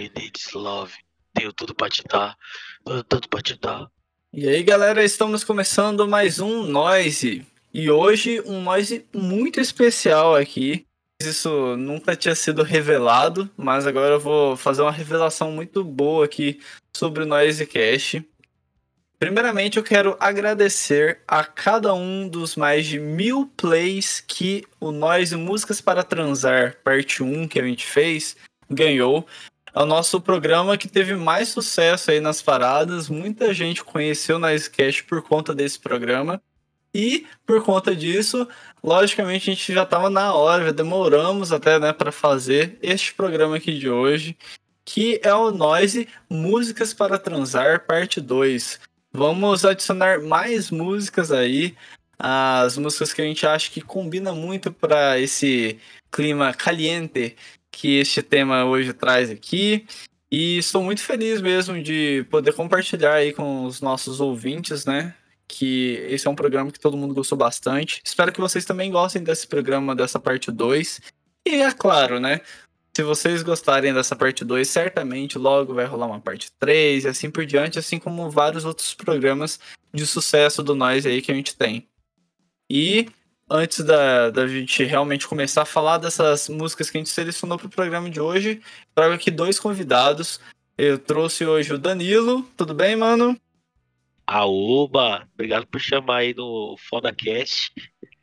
you need is love. Tenho tudo pra te dar, tudo, pra te dar. E aí, galera, estamos começando mais um Noise. E hoje um Noise muito especial aqui. Isso nunca tinha sido revelado, mas agora eu vou fazer uma revelação muito boa aqui sobre o Noise Cash. Primeiramente, eu quero agradecer a cada um dos mais de mil plays que o Noise Músicas para Transar, parte 1 que a gente fez, ganhou. É o nosso programa que teve mais sucesso aí nas paradas. Muita gente conheceu Noise Cash por conta desse programa. E por conta disso, logicamente a gente já estava na hora, já demoramos até né, para fazer este programa aqui de hoje, que é o Noise Músicas para Transar, parte 2. Vamos adicionar mais músicas aí. As músicas que a gente acha que combina muito para esse clima caliente que este tema hoje traz aqui. E estou muito feliz mesmo de poder compartilhar aí com os nossos ouvintes, né? Que esse é um programa que todo mundo gostou bastante. Espero que vocês também gostem desse programa, dessa parte 2. E é claro, né? Se vocês gostarem dessa parte 2, certamente logo vai rolar uma parte 3 e assim por diante, assim como vários outros programas de sucesso do Nós aí que a gente tem. E antes da, da gente realmente começar a falar dessas músicas que a gente selecionou para o programa de hoje, trago aqui dois convidados. Eu trouxe hoje o Danilo. Tudo bem, mano? Aoba, obrigado por chamar aí no FodaCast.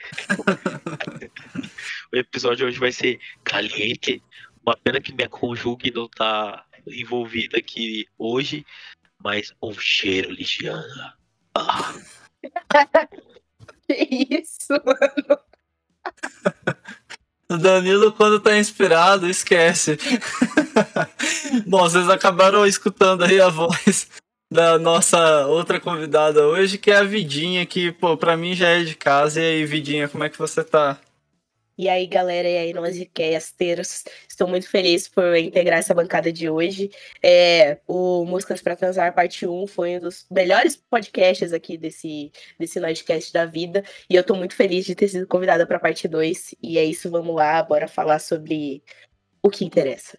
o episódio de hoje vai ser caliente, uma pena que minha conjugue não tá envolvida aqui hoje, mas um cheiro, Ligiana. Ah. que isso, mano? O Danilo, quando tá inspirado, esquece. Bom, vocês acabaram escutando aí a voz da nossa outra convidada hoje, que é a Vidinha, que, pô, pra mim já é de casa. E aí, Vidinha, como é que você tá? E aí, galera, e aí, nós casters, estou muito feliz por integrar essa bancada de hoje. É, o Músicas para Transar, parte 1, foi um dos melhores podcasts aqui desse, desse Nerdcast da vida. E eu estou muito feliz de ter sido convidada para a parte 2. E é isso, vamos lá, bora falar sobre o que interessa.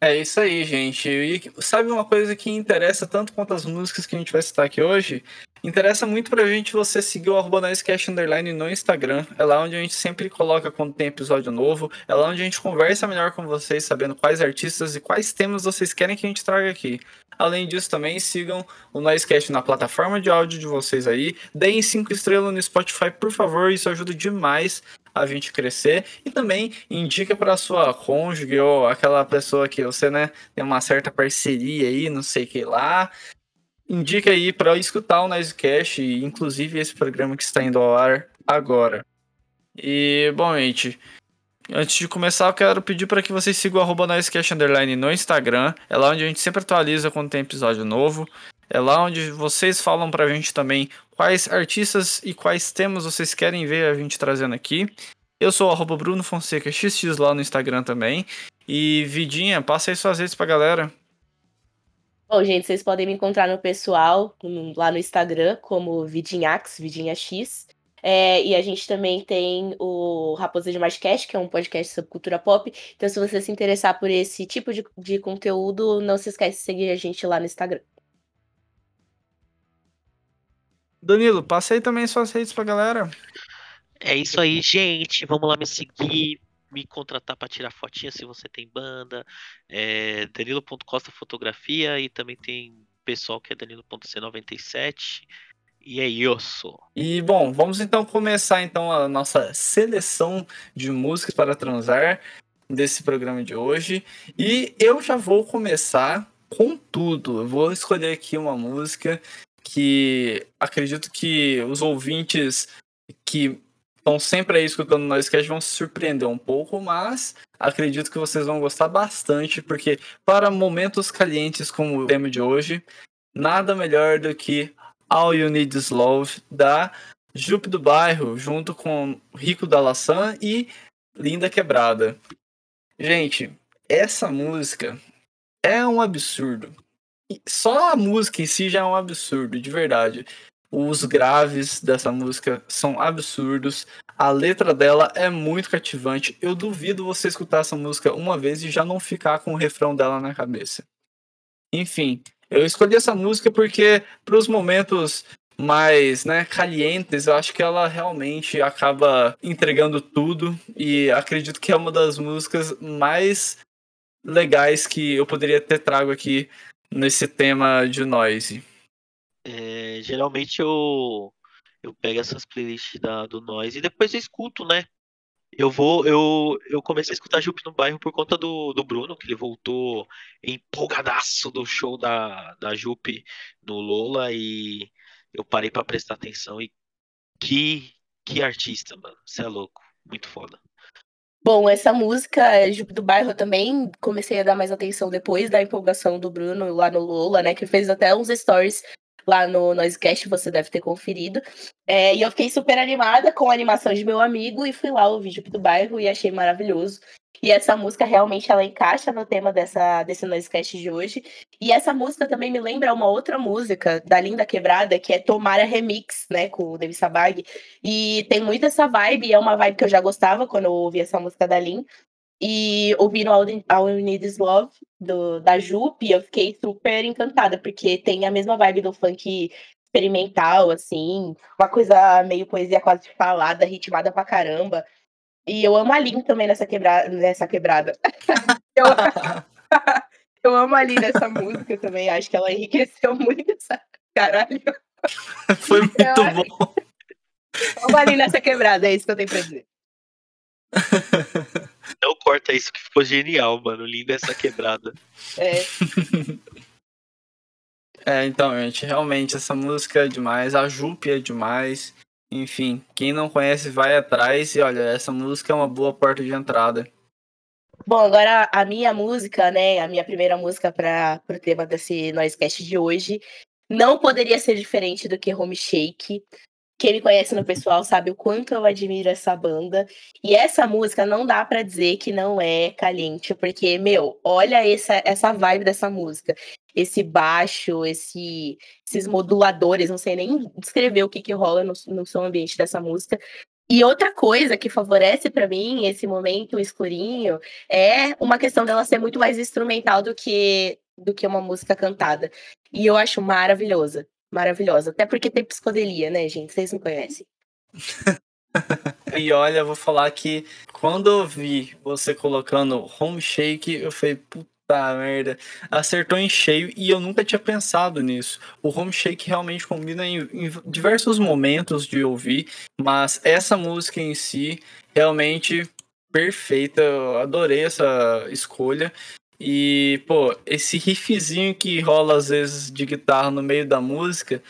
É isso aí, gente. E sabe uma coisa que interessa tanto quanto as músicas que a gente vai citar aqui hoje? Interessa muito pra gente você seguir o arroba Underline no Instagram. É lá onde a gente sempre coloca quando tem episódio novo. É lá onde a gente conversa melhor com vocês, sabendo quais artistas e quais temas vocês querem que a gente traga aqui. Além disso, também sigam o Noisecast na plataforma de áudio de vocês aí. Deem cinco estrelas no Spotify, por favor. Isso ajuda demais a gente crescer e também indica para sua cônjuge ou aquela pessoa que você, né, tem uma certa parceria aí, não sei que lá. Indica aí para escutar o Nicecast, inclusive esse programa que está indo ao ar agora. E, bom, gente, Antes de começar, eu quero pedir para que vocês sigam o Underline no Instagram. É lá onde a gente sempre atualiza quando tem episódio novo. É lá onde vocês falam pra gente também quais artistas e quais temas vocês querem ver a gente trazendo aqui. Eu sou o Bruno Fonseca XX lá no Instagram também. E Vidinha, passa aí suas redes pra galera. Bom, gente, vocês podem me encontrar no pessoal, lá no Instagram, como Vidinhax, Vidinha X. É, e a gente também tem o Raposa de Cast, que é um podcast sobre cultura pop. Então, se você se interessar por esse tipo de, de conteúdo, não se esquece de seguir a gente lá no Instagram. Danilo, passa aí também suas redes pra galera. É isso aí, gente. Vamos lá me seguir, me contratar para tirar fotinha se você tem banda. É Danilo.costa Fotografia e também tem pessoal que é Danilo.c97. E é isso. E bom, vamos então começar então a nossa seleção de músicas para transar desse programa de hoje. E eu já vou começar com tudo. Eu vou escolher aqui uma música que acredito que os ouvintes que estão sempre aí escutando o Noisecast vão se surpreender um pouco, mas acredito que vocês vão gostar bastante, porque para momentos calientes como o tema de hoje, nada melhor do que All You Need Is Love, da Jupe do Bairro, junto com Rico da Laçã e Linda Quebrada. Gente, essa música é um absurdo só a música em si já é um absurdo, de verdade. Os graves dessa música são absurdos. A letra dela é muito cativante. Eu duvido você escutar essa música uma vez e já não ficar com o refrão dela na cabeça. Enfim, eu escolhi essa música porque para os momentos mais né, calientes, eu acho que ela realmente acaba entregando tudo e acredito que é uma das músicas mais legais que eu poderia ter trago aqui nesse tema de noise. É, geralmente eu eu pego essas playlists da, do Noise e depois eu escuto, né? Eu vou, eu, eu comecei a escutar Jupe no bairro por conta do, do Bruno, que ele voltou empolgadaço do show da, da Jupe no Lola e eu parei para prestar atenção e que, que artista, mano. Você é louco. Muito foda. Bom, essa música Jupe do Bairro eu também comecei a dar mais atenção depois da empolgação do Bruno lá no Lola, né? Que fez até uns stories lá no Noisecast, você deve ter conferido. É, e eu fiquei super animada com a animação de meu amigo e fui lá ouvir Jupe do Bairro e achei maravilhoso. E essa música realmente ela encaixa no tema dessa, desse Noisecast de hoje. E essa música também me lembra uma outra música da Linda Quebrada, que é Tomara Remix, né, com o David Sabag. E tem muito essa vibe, é uma vibe que eu já gostava quando eu ouvi essa música da Lin. E ouvindo All, You Need Is Love, do, da Jupe, eu fiquei super encantada, porque tem a mesma vibe do funk experimental, assim, uma coisa meio poesia quase falada, ritmada pra caramba. E eu amo a Lin também nessa, quebra... nessa quebrada. eu... eu amo a Lin nessa música também, acho que ela enriqueceu muito essa. Caralho. Foi muito eu... bom. Amo a Lin nessa quebrada, é isso que eu tenho pra dizer. Não corta isso que ficou genial, mano. Linda essa quebrada. É. é, então, gente, realmente essa música é demais, a Jupe é demais. Enfim, quem não conhece vai atrás e olha, essa música é uma boa porta de entrada. Bom, agora a minha música, né, a minha primeira música para o tema desse Noisecast de hoje, não poderia ser diferente do que Home Shake. Quem me conhece no pessoal sabe o quanto eu admiro essa banda. E essa música não dá para dizer que não é caliente, porque, meu, olha essa, essa vibe dessa música. Esse baixo, esse, esses moduladores, não sei nem descrever o que, que rola no, no som ambiente dessa música. E outra coisa que favorece para mim esse momento escurinho é uma questão dela ser muito mais instrumental do que do que uma música cantada. E eu acho maravilhosa maravilhosa. Até porque tem psicodelia, né, gente? Vocês não conhecem. e olha, eu vou falar que quando eu vi você colocando home shake, eu falei, puta merda, acertou em cheio e eu nunca tinha pensado nisso. O home shake realmente combina em, em diversos momentos de ouvir, mas essa música em si realmente perfeita. Eu adorei essa escolha. E, pô, esse riffzinho que rola às vezes de guitarra no meio da música,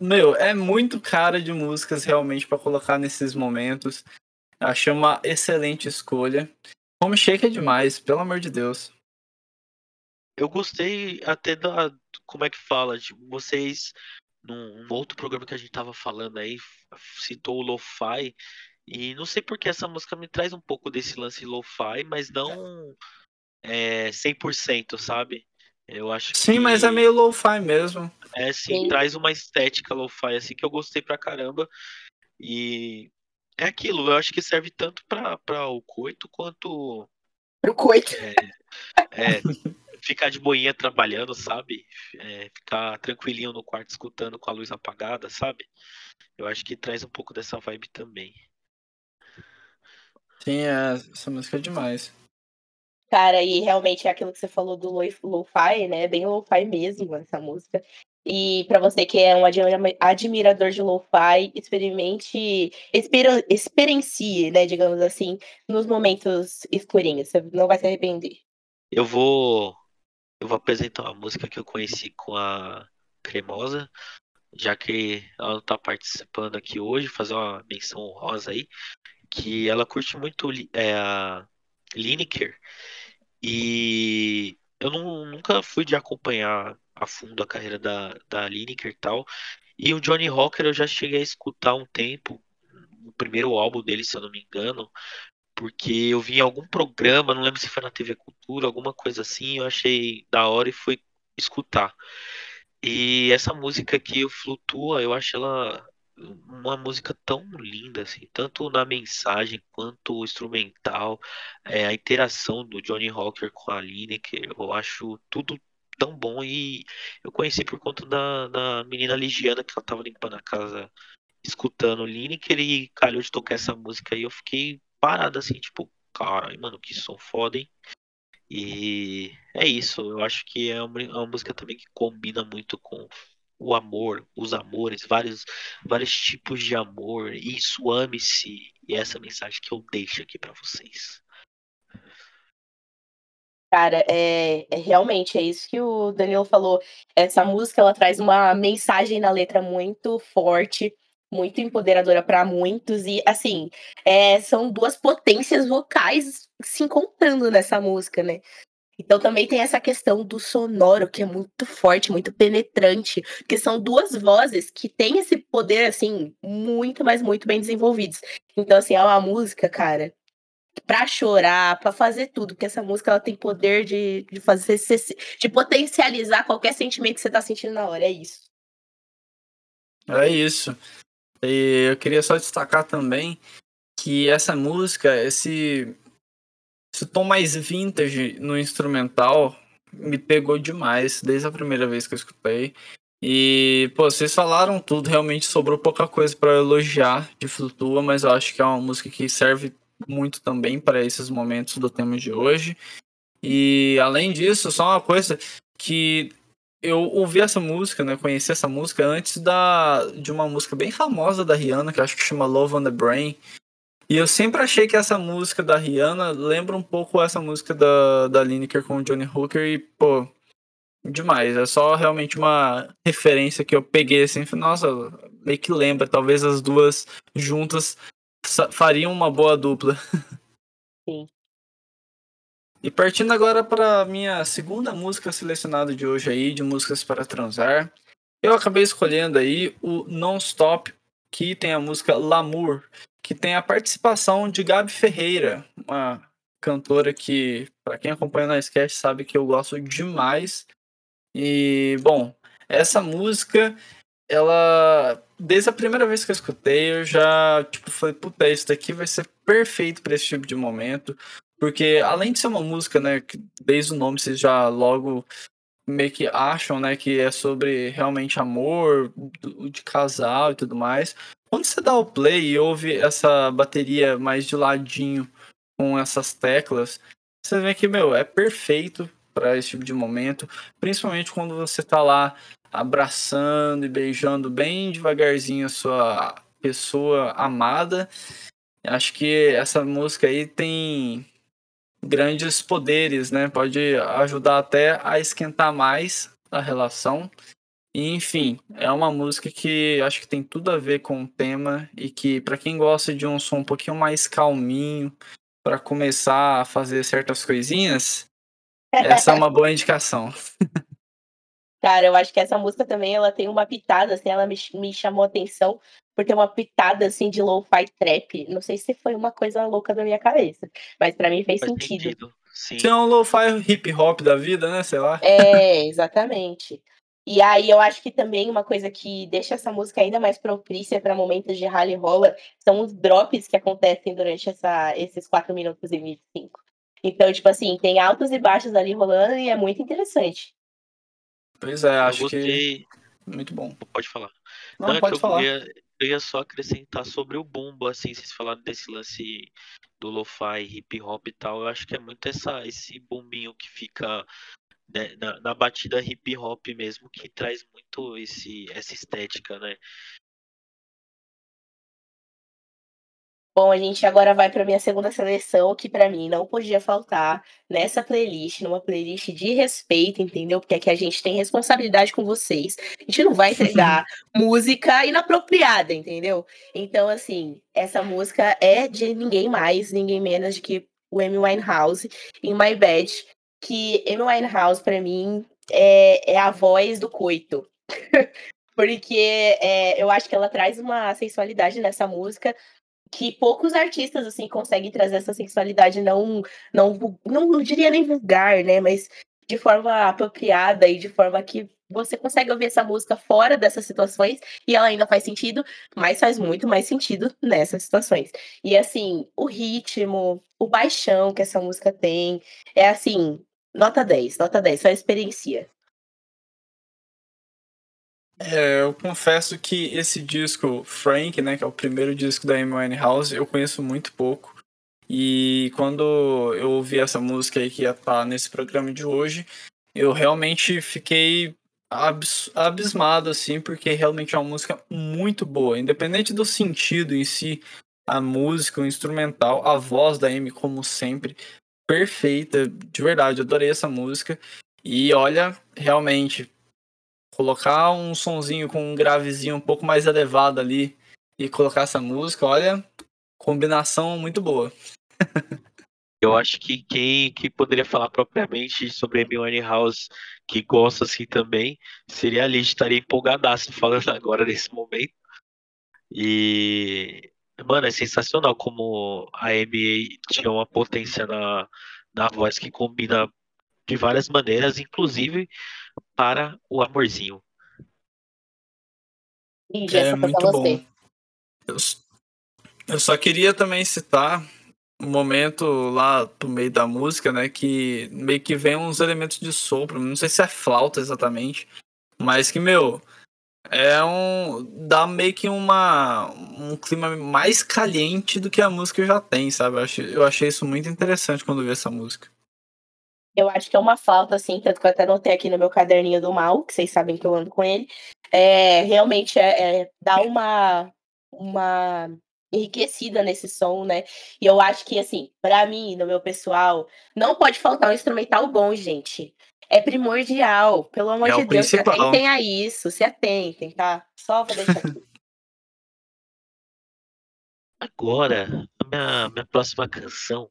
meu, é muito cara de músicas realmente para colocar nesses momentos. Achei uma excelente escolha. Home Shake é demais, pelo amor de Deus. Eu gostei até da. Como é que fala? De vocês, num, num outro programa que a gente tava falando aí, citou o Lo-Fi. E não sei porque essa música me traz um pouco desse lance lo-fi, mas não é, 100%, sabe? Eu acho Sim, que... mas é meio lo-fi mesmo. É, sim, sim, traz uma estética lo-fi, assim, que eu gostei pra caramba. E é aquilo, eu acho que serve tanto pra, pra o coito quanto. Pro coito. É, é ficar de boinha trabalhando, sabe? É, ficar tranquilinho no quarto escutando com a luz apagada, sabe? Eu acho que traz um pouco dessa vibe também. Sim, é, essa música é demais. Cara, e realmente é aquilo que você falou do lo-fi, né? Bem lo-fi mesmo essa música. E para você que é um admirador de lo-fi, experimente, experiencie, né, digamos assim, nos momentos escurinhos. Você não vai se arrepender. Eu vou eu vou apresentar uma música que eu conheci com a Cremosa, já que ela não tá participando aqui hoje, fazer uma menção honrosa aí, que ela curte muito é, a Lineker e eu não, nunca fui de acompanhar a fundo a carreira da, da Lineker e tal. E o Johnny Rocker eu já cheguei a escutar um tempo, o primeiro álbum dele, se eu não me engano, porque eu vi em algum programa, não lembro se foi na TV Cultura, alguma coisa assim, eu achei da hora e fui escutar. E essa música o Flutua, eu acho ela uma música tão linda, assim, tanto na mensagem quanto instrumental, é, a interação do Johnny Hawker com a Lineker, eu acho tudo tão bom e eu conheci por conta da, da menina Ligiana que ela tava limpando a casa escutando Lineker e calhou de tocar essa música e eu fiquei parado assim, tipo, caralho, mano, que som foda, hein? E é isso, eu acho que é uma, é uma música também que combina muito com o amor, os amores, vários, vários tipos de amor. Isso, ame-se. E é essa mensagem que eu deixo aqui para vocês. Cara, é, é, realmente é isso que o Danilo falou. Essa música ela traz uma mensagem na letra muito forte, muito empoderadora para muitos e assim é, são duas potências vocais se encontrando nessa música, né? Então também tem essa questão do sonoro, que é muito forte, muito penetrante, que são duas vozes que têm esse poder, assim, muito, mas muito bem desenvolvidos. Então, assim, é uma música, cara, pra chorar, pra fazer tudo, porque essa música ela tem poder de, de fazer de potencializar qualquer sentimento que você tá sentindo na hora, é isso. É isso. E eu queria só destacar também que essa música, esse esse tom mais vintage no instrumental me pegou demais desde a primeira vez que eu escutei. E, pô, vocês falaram tudo, realmente sobrou pouca coisa para elogiar de Flutua, mas eu acho que é uma música que serve muito também para esses momentos do tema de hoje. E além disso, só uma coisa que eu ouvi essa música, né, conheci essa música antes da de uma música bem famosa da Rihanna, que acho que chama Love on the Brain, e eu sempre achei que essa música da Rihanna lembra um pouco essa música da, da Lineker com o Johnny Hooker e, pô, demais. É só realmente uma referência que eu peguei assim, nossa, meio que lembra. Talvez as duas juntas fariam uma boa dupla. Sim. E partindo agora para minha segunda música selecionada de hoje aí, de músicas para transar, eu acabei escolhendo aí o Non Stop, que tem a música L'amour, que tem a participação de Gabi Ferreira, uma cantora que, para quem acompanha na sketch, sabe que eu gosto demais. E, bom, essa música, ela. Desde a primeira vez que eu escutei, eu já, tipo, falei, puta, isso daqui vai ser perfeito para esse tipo de momento. Porque, além de ser uma música, né, que desde o nome vocês já logo meio que acham, né, que é sobre realmente amor, de casal e tudo mais. Quando você dá o play e ouve essa bateria mais de ladinho com essas teclas, você vê que, meu, é perfeito para esse tipo de momento, principalmente quando você tá lá abraçando e beijando bem devagarzinho a sua pessoa amada. Acho que essa música aí tem grandes poderes, né? Pode ajudar até a esquentar mais a relação enfim, é uma música que acho que tem tudo a ver com o tema e que, para quem gosta de um som um pouquinho mais calminho, para começar a fazer certas coisinhas, essa é uma boa indicação. Cara, eu acho que essa música também ela tem uma pitada, assim, ela me, me chamou a atenção por ter uma pitada assim de lo-fi trap. Não sei se foi uma coisa louca da minha cabeça, mas para mim fez, faz sentido. sentido. Sim. Tem um lo-fi hip hop da vida, né? Sei lá. É, exatamente. E aí eu acho que também uma coisa que deixa essa música ainda mais propícia para momentos de rally rola são os drops que acontecem durante essa, esses 4 minutos e 25. Então, tipo assim, tem altos e baixos ali rolando e é muito interessante. Pois é, acho que muito bom. Pode falar. Não, Não é pode falar. Eu ia, eu ia, só acrescentar sobre o bumbo, assim, vocês falaram desse lance do lo-fi, hip hop e tal. Eu acho que é muito essa, esse bumbinho que fica né, na, na, batida hip hop mesmo, que traz muito esse, essa estética, né? Bom, a gente agora vai para minha segunda seleção, que para mim não podia faltar nessa playlist, numa playlist de respeito, entendeu? Porque aqui a gente tem responsabilidade com vocês. A gente não vai entregar música inapropriada, entendeu? Então, assim, essa música é de ninguém mais, ninguém menos de que o Amy Winehouse em My Bad, que Amy Winehouse, para mim, é, é a voz do coito. Porque é, eu acho que ela traz uma sensualidade nessa música que poucos artistas assim conseguem trazer essa sensualidade não não não, não diria nem vulgar, né, mas de forma apropriada e de forma que você consegue ouvir essa música fora dessas situações e ela ainda faz sentido, mas faz muito mais sentido nessas situações. E assim, o ritmo, o baixão que essa música tem, é assim, nota 10, nota 10, só experiencia. É, eu confesso que esse disco, Frank, né, que é o primeiro disco da Amy Winehouse, eu conheço muito pouco. E quando eu ouvi essa música aí que ia estar nesse programa de hoje, eu realmente fiquei abs abismado, assim, porque realmente é uma música muito boa. Independente do sentido em si, a música, o instrumental, a voz da Amy, como sempre, perfeita. De verdade, adorei essa música. E olha, realmente, colocar um sonzinho com um gravezinho um pouco mais elevado ali e colocar essa música, olha, combinação muito boa. Eu acho que quem que poderia falar propriamente sobre Amy House que gosta assim também seria a Liz, estaria empolgadaço falando agora nesse momento. E, mano, é sensacional como a Amy tinha uma potência na, na voz que combina de várias maneiras, inclusive para o amorzinho. E é muito bom. Eu, eu só queria também citar um momento lá no meio da música, né, que meio que vem uns elementos de sopro, não sei se é flauta exatamente, mas que, meu, é um. dá meio que uma. um clima mais caliente do que a música já tem, sabe? Eu achei, eu achei isso muito interessante quando vi essa música. Eu acho que é uma falta, assim, tanto que eu até notei aqui no meu caderninho do mal, que vocês sabem que eu ando com ele. É, realmente é, é dá uma, uma enriquecida nesse som, né? E eu acho que, assim, para mim, no meu pessoal, não pode faltar um instrumental bom, gente. É primordial, pelo amor é de Deus, principal. se atentem a isso, se atentem, tá? Só vou deixar aqui. Agora, a minha, minha próxima canção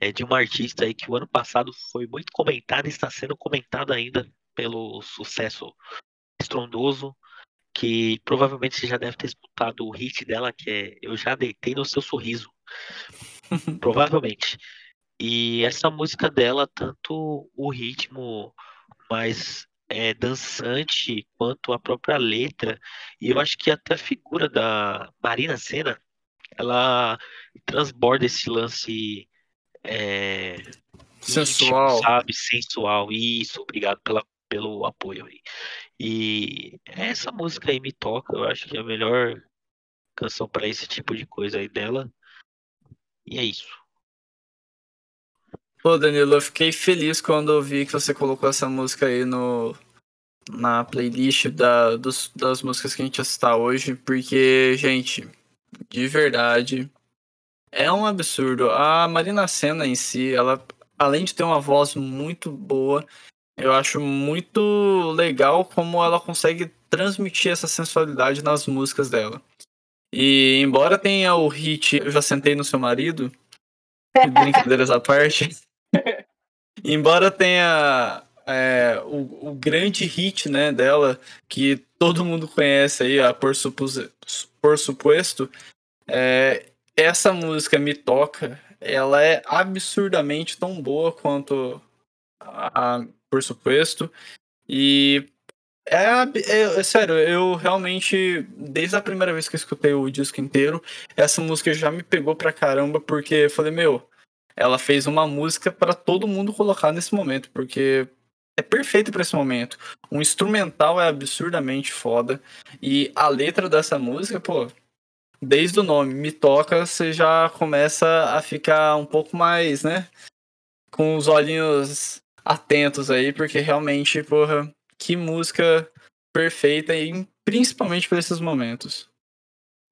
é de uma artista aí que o ano passado foi muito comentada e está sendo comentada ainda pelo sucesso estrondoso, que provavelmente você já deve ter escutado o hit dela, que é Eu Já Deitei no Seu Sorriso. provavelmente. E essa música dela, tanto o ritmo mais é, dançante quanto a própria letra, e eu acho que até a figura da Marina Senna, ela transborda esse lance é, sensual, íntimo, sabe, sensual. Isso, obrigado pela, pelo apoio aí. E essa música aí me toca, eu acho que é a melhor canção para esse tipo de coisa aí dela. E é isso. Pô, Danilo, eu fiquei feliz quando eu vi que você colocou essa música aí no, na playlist da, dos, das músicas que a gente assistir hoje, porque, gente, de verdade, é um absurdo. A Marina Senna em si, ela, além de ter uma voz muito boa, eu acho muito legal como ela consegue transmitir essa sensualidade nas músicas dela. E embora tenha o hit Eu Já Sentei no Seu Marido, brincadeiras à parte, embora tenha é, o, o, grande hit né, dela, que todo mundo conhece aí, a Por, Supus, Por Supuesto, é, essa música me toca, ela é absurdamente tão boa quanto a, Por Supuesto. E é, é, é, sério, eu realmente, desde a primeira vez que eu escutei o disco inteiro, essa música já me pegou pra caramba, porque eu falei, meu, ela fez uma música para todo mundo colocar nesse momento, porque é perfeito para esse momento. O instrumental é absurdamente foda, e a letra dessa música, pô, desde o nome, Me Toca, você já começa a ficar um pouco mais, né? Com os olhinhos atentos aí, porque realmente, porra, que música perfeita e principalmente para esses momentos.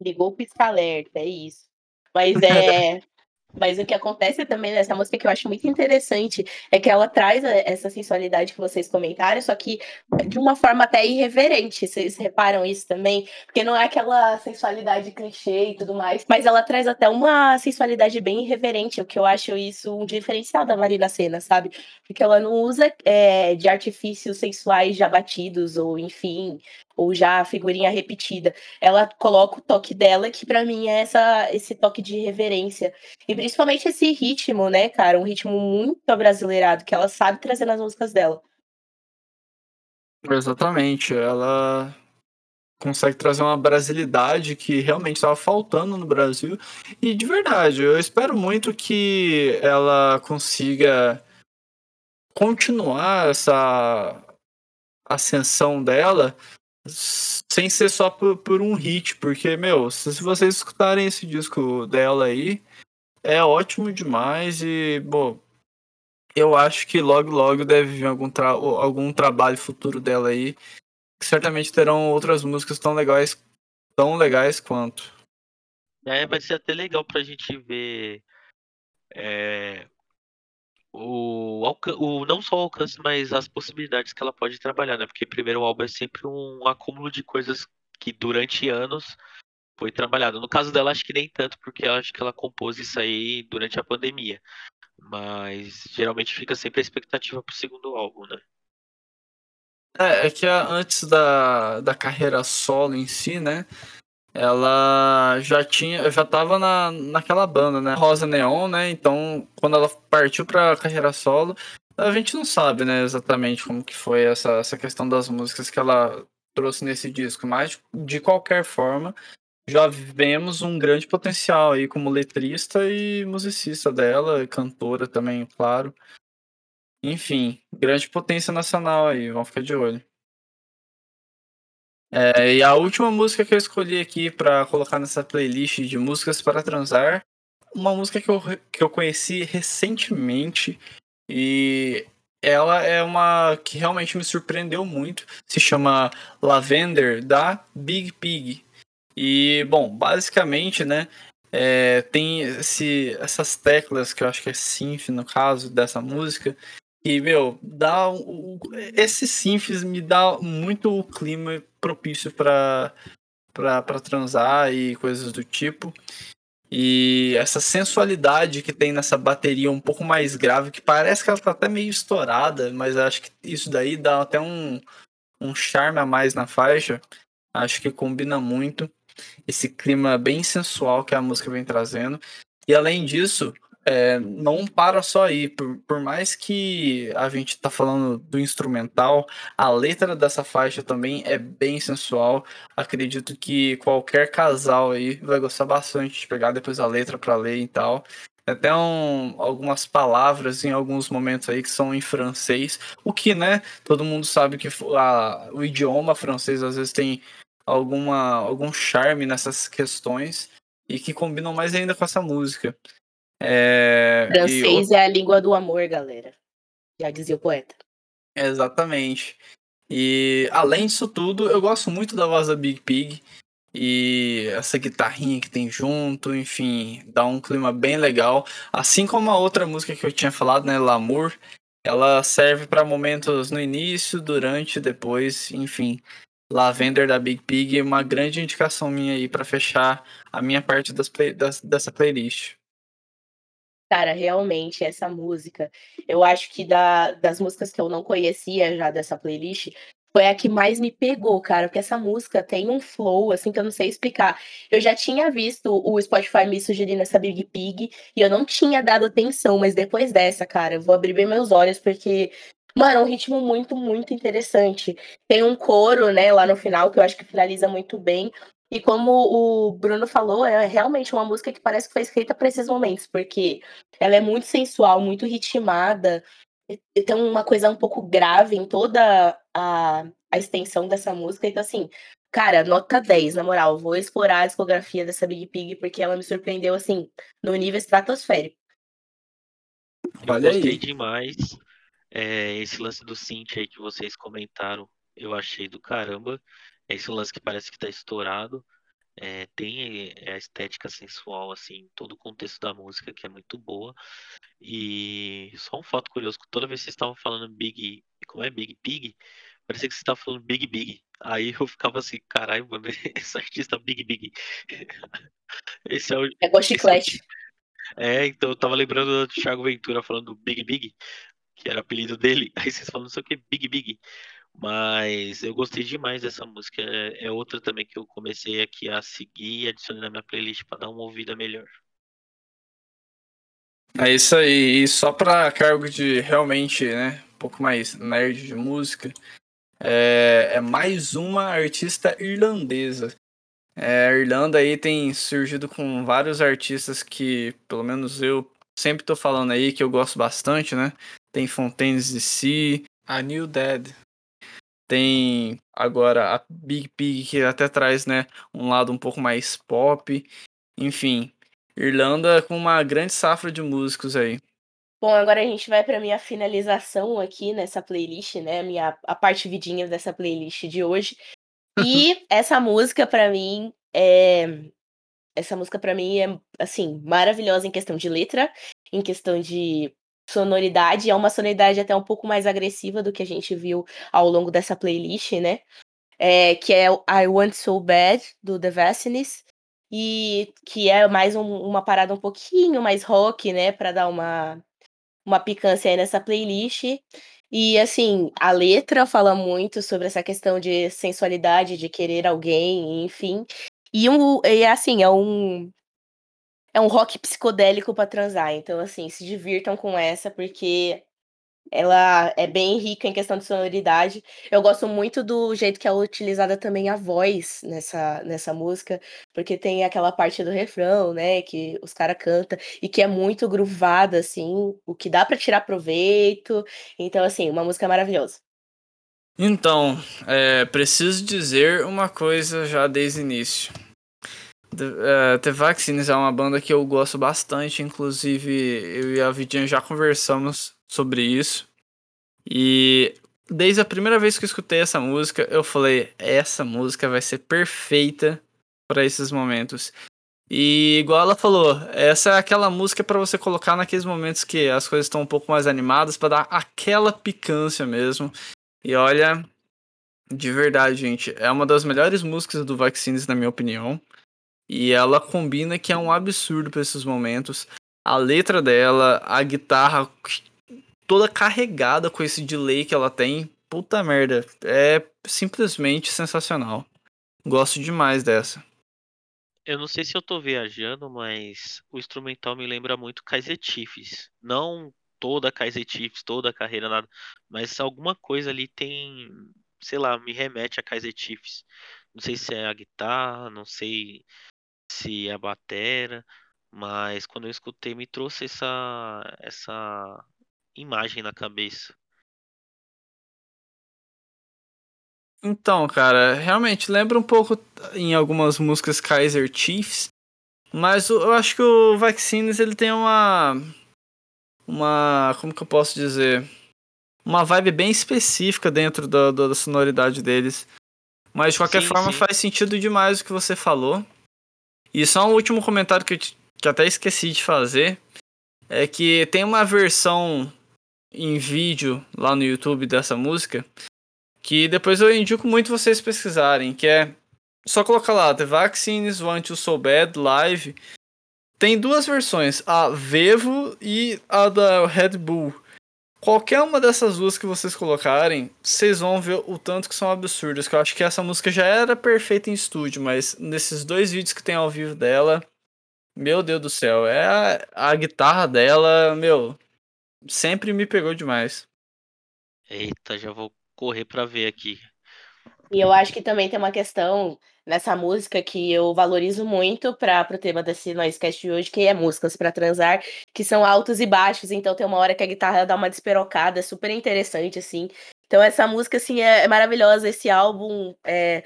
Ligou o pisca-alerta, é isso. Mas é. Mas o que acontece também nessa música que eu acho muito interessante é que ela traz essa sensualidade que vocês comentaram, só que de uma forma até irreverente. Vocês reparam isso também? Porque não é aquela sensualidade clichê e tudo mais, mas ela traz até uma sensualidade bem irreverente, o que eu acho isso um diferencial da Marina Senna, sabe? Porque ela não usa é, de artifícios sensuais já batidos, ou enfim, ou já figurinha repetida. Ela coloca o toque dela, que para mim é essa, esse toque de reverência. E principalmente esse ritmo, né, cara? Um ritmo muito abrasileirado, que ela sabe trazer nas músicas dela. Exatamente, ela consegue trazer uma brasilidade que realmente estava faltando no Brasil. E de verdade, eu espero muito que ela consiga continuar essa ascensão dela sem ser só por, por um hit, porque, meu, se, se vocês escutarem esse disco dela aí, é ótimo demais e, bom, eu acho que logo logo deve vir algum, tra algum trabalho futuro dela aí que certamente terão outras músicas tão legais, tão legais quanto. É, vai ser até legal pra gente ver é, o, o não só o alcance, mas as possibilidades que ela pode trabalhar, né? Porque primeiro álbum é sempre um acúmulo de coisas que durante anos foi trabalhado. No caso dela, acho que nem tanto, porque acho que ela compôs isso aí durante a pandemia. Mas geralmente fica sempre a expectativa pro segundo álbum, né? É, é que antes da, da carreira solo em si, né? Ela já tinha, já tava na, naquela banda, né? Rosa Neon, né? Então, quando ela partiu pra carreira solo, a gente não sabe, né, exatamente como que foi essa, essa questão das músicas que ela trouxe nesse disco, mas de qualquer forma, já vemos um grande potencial aí como letrista e musicista dela, cantora também, claro. Enfim, grande potência nacional aí, vamos ficar de olho. É, e a última música que eu escolhi aqui para colocar nessa playlist de músicas para transar, uma música que eu, que eu conheci recentemente e ela é uma que realmente me surpreendeu muito. Se chama Lavender da Big Pig. E, bom, basicamente, né, é, tem esse, essas teclas que eu acho que é synth no caso dessa música, e, meu, dá um, esse Sinfis me dá muito o clima propício para para transar e coisas do tipo. E essa sensualidade que tem nessa bateria um pouco mais grave, que parece que ela tá até meio estourada, mas acho que isso daí dá até um, um charme a mais na faixa. Acho que combina muito esse clima bem sensual que a música vem trazendo. E além disso, é, não para só aí. Por, por mais que a gente tá falando do instrumental, a letra dessa faixa também é bem sensual. Acredito que qualquer casal aí vai gostar bastante de pegar depois a letra para ler e tal. Até um, algumas palavras em alguns momentos aí que são em francês, o que, né, todo mundo sabe que a, o idioma francês às vezes tem alguma, algum charme nessas questões e que combinam mais ainda com essa música. É, Francês e... é a língua do amor, galera. Já dizia o poeta. Exatamente. E além disso tudo, eu gosto muito da voz da Big Pig. E essa guitarrinha que tem junto, enfim, dá um clima bem legal. Assim como a outra música que eu tinha falado, né, L'amour, ela serve para momentos no início, durante, depois, enfim. Lavender da Big Pig é uma grande indicação minha aí para fechar a minha parte das play, das, dessa playlist. Cara, realmente, essa música, eu acho que da, das músicas que eu não conhecia já dessa playlist, foi a que mais me pegou, cara, porque essa música tem um flow, assim, que eu não sei explicar. Eu já tinha visto o Spotify me sugerindo essa Big Pig, e eu não tinha dado atenção, mas depois dessa, cara, eu vou abrir bem meus olhos, porque, mano, é um ritmo muito, muito interessante. Tem um coro, né, lá no final, que eu acho que finaliza muito bem. E como o Bruno falou, é realmente uma música que parece que foi escrita para esses momentos, porque ela é muito sensual, muito ritmada, e tem uma coisa um pouco grave em toda a, a extensão dessa música. Então, assim, cara, nota 10, na moral. Vou explorar a discografia dessa Big Pig, porque ela me surpreendeu, assim, no nível estratosférico. Eu Olha gostei aí. demais. É, esse lance do synth aí que vocês comentaram, eu achei do caramba. Esse lance que parece que tá estourado. É, tem é, a estética sensual, assim, todo o contexto da música que é muito boa. E só um fato curioso, toda vez que vocês estavam falando Big. Como é Big Pig? Parecia que você estava falando Big Big. Aí eu ficava assim, caralho, mano, esse artista Big Big. Esse é o. É com chiclete. É, então eu tava lembrando do Thiago Ventura falando Big Big, que era o apelido dele. Aí vocês falam, não sei o que, Big Big. Mas eu gostei demais dessa música. É, é outra também que eu comecei aqui a seguir e adicionei na minha playlist para dar uma ouvida melhor. É isso aí. E só para cargo de realmente, né, um pouco mais nerd de música, é, é mais uma artista irlandesa. É, a Irlanda aí tem surgido com vários artistas que, pelo menos eu sempre tô falando aí que eu gosto bastante, né? Tem Fontaines DC, a New Dead, tem agora a Big Pig que até traz, né, um lado um pouco mais pop. Enfim, Irlanda com uma grande safra de músicos aí. Bom, agora a gente vai para minha finalização aqui nessa playlist, né? Minha, a parte vidinha dessa playlist de hoje. E essa música, para mim, é. Essa música, para mim, é, assim, maravilhosa em questão de letra, em questão de sonoridade. É uma sonoridade até um pouco mais agressiva do que a gente viu ao longo dessa playlist, né? É, que é I Want So Bad, do The Vastness. E que é mais um, uma parada um pouquinho mais rock, né? Pra dar uma uma picância aí nessa playlist. E assim, a letra fala muito sobre essa questão de sensualidade, de querer alguém, enfim. E, um, e assim, é um é um rock psicodélico para transar. Então assim, se divirtam com essa porque ela é bem rica em questão de sonoridade. Eu gosto muito do jeito que é utilizada também a voz nessa, nessa música, porque tem aquela parte do refrão, né, que os caras cantam, e que é muito groovada, assim, o que dá para tirar proveito. Então, assim, uma música maravilhosa. Então, é, preciso dizer uma coisa já desde o início. The, uh, The Vaccines é uma banda que eu gosto bastante, inclusive eu e a Vidinha já conversamos sobre isso. E desde a primeira vez que eu escutei essa música, eu falei: essa música vai ser perfeita para esses momentos. E igual ela falou, essa é aquela música para você colocar naqueles momentos que as coisas estão um pouco mais animadas, para dar aquela picância mesmo. E olha, de verdade, gente, é uma das melhores músicas do Vaccines, na minha opinião. E ela combina que é um absurdo para esses momentos. A letra dela, a guitarra toda carregada com esse delay que ela tem. Puta merda, é simplesmente sensacional. Gosto demais dessa. Eu não sei se eu tô viajando, mas o instrumental me lembra muito Kaiser Chiefs. Não toda Kaiser Chiefs, toda a carreira, nada. Mas alguma coisa ali tem, sei lá, me remete a Kaiser Chiefs. Não sei se é a guitarra, não sei se a batera, mas quando eu escutei me trouxe essa essa imagem na cabeça. Então, cara, realmente lembra um pouco em algumas músicas Kaiser Chiefs, mas eu acho que o Vaccines ele tem uma uma, como que eu posso dizer, uma vibe bem específica dentro da, da sonoridade deles. Mas de qualquer sim, forma sim. faz sentido demais o que você falou. E só um último comentário que eu que até esqueci de fazer é que tem uma versão em vídeo lá no YouTube dessa música, que depois eu indico muito vocês pesquisarem, que é só colocar lá The Vaccines Want You So Bad Live. Tem duas versões, a Vevo e a da Red Bull. Qualquer uma dessas duas que vocês colocarem, vocês vão ver o tanto que são absurdos. Que eu acho que essa música já era perfeita em estúdio, mas nesses dois vídeos que tem ao vivo dela, meu Deus do céu, é a, a guitarra dela, meu, sempre me pegou demais. Eita, já vou correr para ver aqui. E eu acho que também tem uma questão nessa música que eu valorizo muito para o tema desse Noisecast de hoje, que é músicas para transar, que são altos e baixos, então tem uma hora que a guitarra dá uma desperocada, é super interessante, assim. Então essa música, assim, é, é maravilhosa, esse álbum é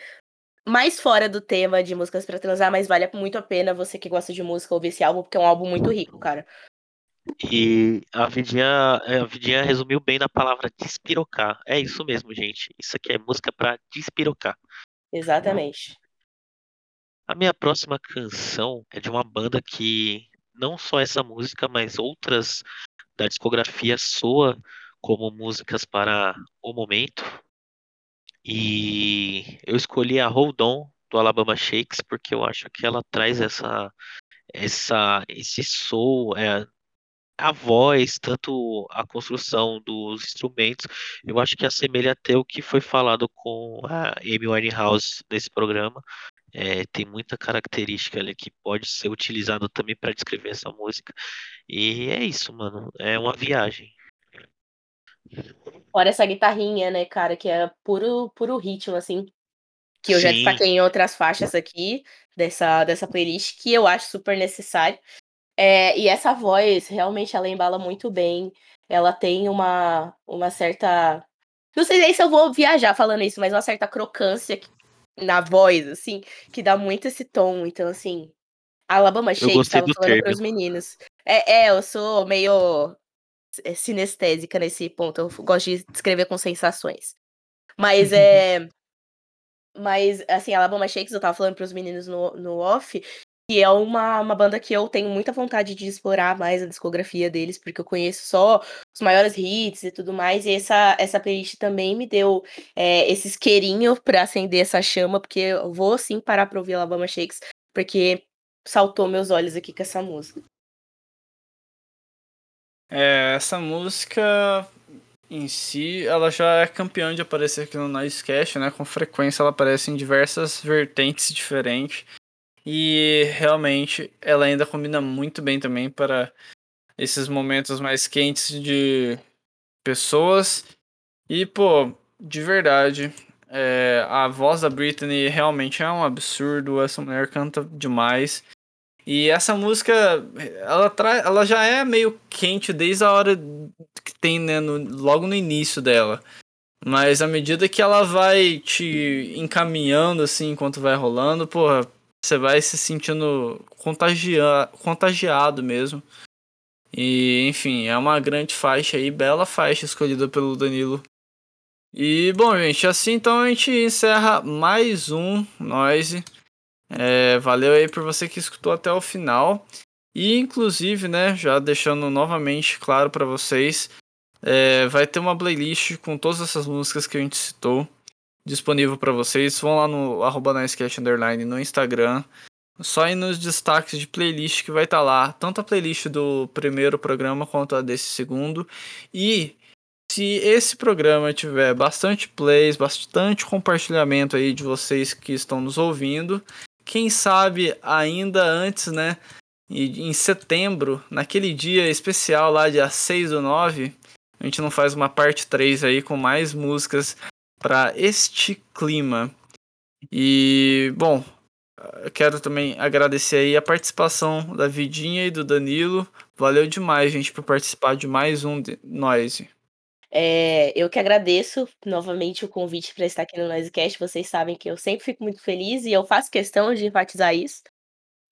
mais fora do tema de músicas para transar, mas vale muito a pena você que gosta de música ouvir esse álbum, porque é um álbum muito rico, cara. E a Vidinha, a Vidinha resumiu bem na palavra despirocar. É isso mesmo, gente. Isso aqui é música para despirocar. Exatamente. A minha próxima canção é de uma banda que não só essa música, mas outras da discografia soa como músicas para o momento. E eu escolhi a Hold On do Alabama Shakes porque eu acho que ela traz essa essa esse soul, é, a voz, tanto a construção dos instrumentos, eu acho que assemelha até o que foi falado com a Amy Winehouse nesse programa. É, tem muita característica ali que pode ser utilizado também para descrever essa música. E é isso, mano. É uma viagem. Fora essa guitarrinha, né, cara, que é puro, puro ritmo, assim. Que eu já Sim. destaquei em outras faixas aqui dessa, dessa playlist, que eu acho super necessário. É, e essa voz, realmente, ela embala muito bem. Ela tem uma, uma certa. Não sei nem se eu vou viajar falando isso, mas uma certa crocância na voz, assim, que dá muito esse tom. Então, assim, a Alabama Shake gostei tava do falando termo. pros meninos. É, é, eu sou meio é, sinestésica nesse ponto. Eu gosto de escrever com sensações. Mas é. Mas, assim, Alabama Shakes, eu tava falando pros meninos no, no off, que é uma, uma banda que eu tenho muita vontade de explorar mais a discografia deles, porque eu conheço só os maiores hits e tudo mais, e essa, essa playlist também me deu é, esse isqueirinho pra acender essa chama, porque eu vou sim parar pra ouvir Alabama Shakes, porque saltou meus olhos aqui com essa música. É, essa música em si, ela já é campeã de aparecer aqui no Nicecast, né? Com frequência ela aparece em diversas vertentes diferentes. E realmente ela ainda combina muito bem também para esses momentos mais quentes de pessoas. E, pô, de verdade, é, a voz da Britney realmente é um absurdo. Essa mulher canta demais. E essa música, ela, tra... ela já é meio quente desde a hora que tem, né, no... logo no início dela. Mas à medida que ela vai te encaminhando, assim, enquanto vai rolando, porra, você vai se sentindo contagia... contagiado mesmo. E, enfim, é uma grande faixa aí, bela faixa escolhida pelo Danilo. E, bom, gente, assim então a gente encerra mais um Noise. É, valeu aí por você que escutou até o final. E inclusive, né, já deixando novamente claro para vocês, é, vai ter uma playlist com todas essas músicas que a gente citou disponível para vocês. Vão lá no arroba Underline no Instagram. Só ir nos destaques de playlist que vai estar tá lá, tanto a playlist do primeiro programa quanto a desse segundo. E se esse programa tiver bastante plays, bastante compartilhamento aí de vocês que estão nos ouvindo, quem sabe ainda antes, né? Em setembro, naquele dia especial lá, dia 6 do 9, a gente não faz uma parte 3 aí com mais músicas para este clima. E, bom, quero também agradecer aí a participação da Vidinha e do Danilo. Valeu demais, gente, por participar de mais um Noise. É, eu que agradeço novamente o convite para estar aqui no Noisecast. Vocês sabem que eu sempre fico muito feliz e eu faço questão de enfatizar isso.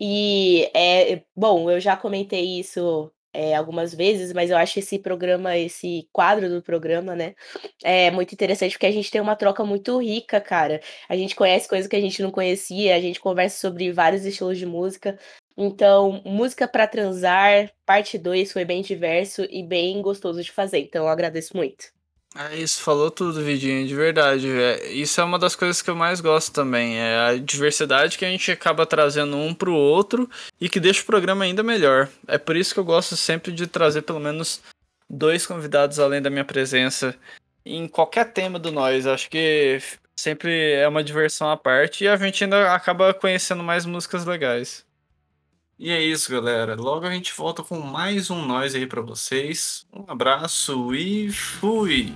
E é bom, eu já comentei isso é, algumas vezes, mas eu acho esse programa, esse quadro do programa, né, é muito interessante porque a gente tem uma troca muito rica, cara. A gente conhece coisas que a gente não conhecia, a gente conversa sobre vários estilos de música. Então, música para transar, parte 2 foi bem diverso e bem gostoso de fazer. Então, eu agradeço muito. É isso, falou tudo, Vidinho, de verdade. Isso é uma das coisas que eu mais gosto também. É a diversidade que a gente acaba trazendo um pro outro e que deixa o programa ainda melhor. É por isso que eu gosto sempre de trazer pelo menos dois convidados além da minha presença em qualquer tema do nós. Acho que sempre é uma diversão à parte e a gente ainda acaba conhecendo mais músicas legais. E é isso, galera. Logo a gente volta com mais um Nós aí para vocês. Um abraço e fui!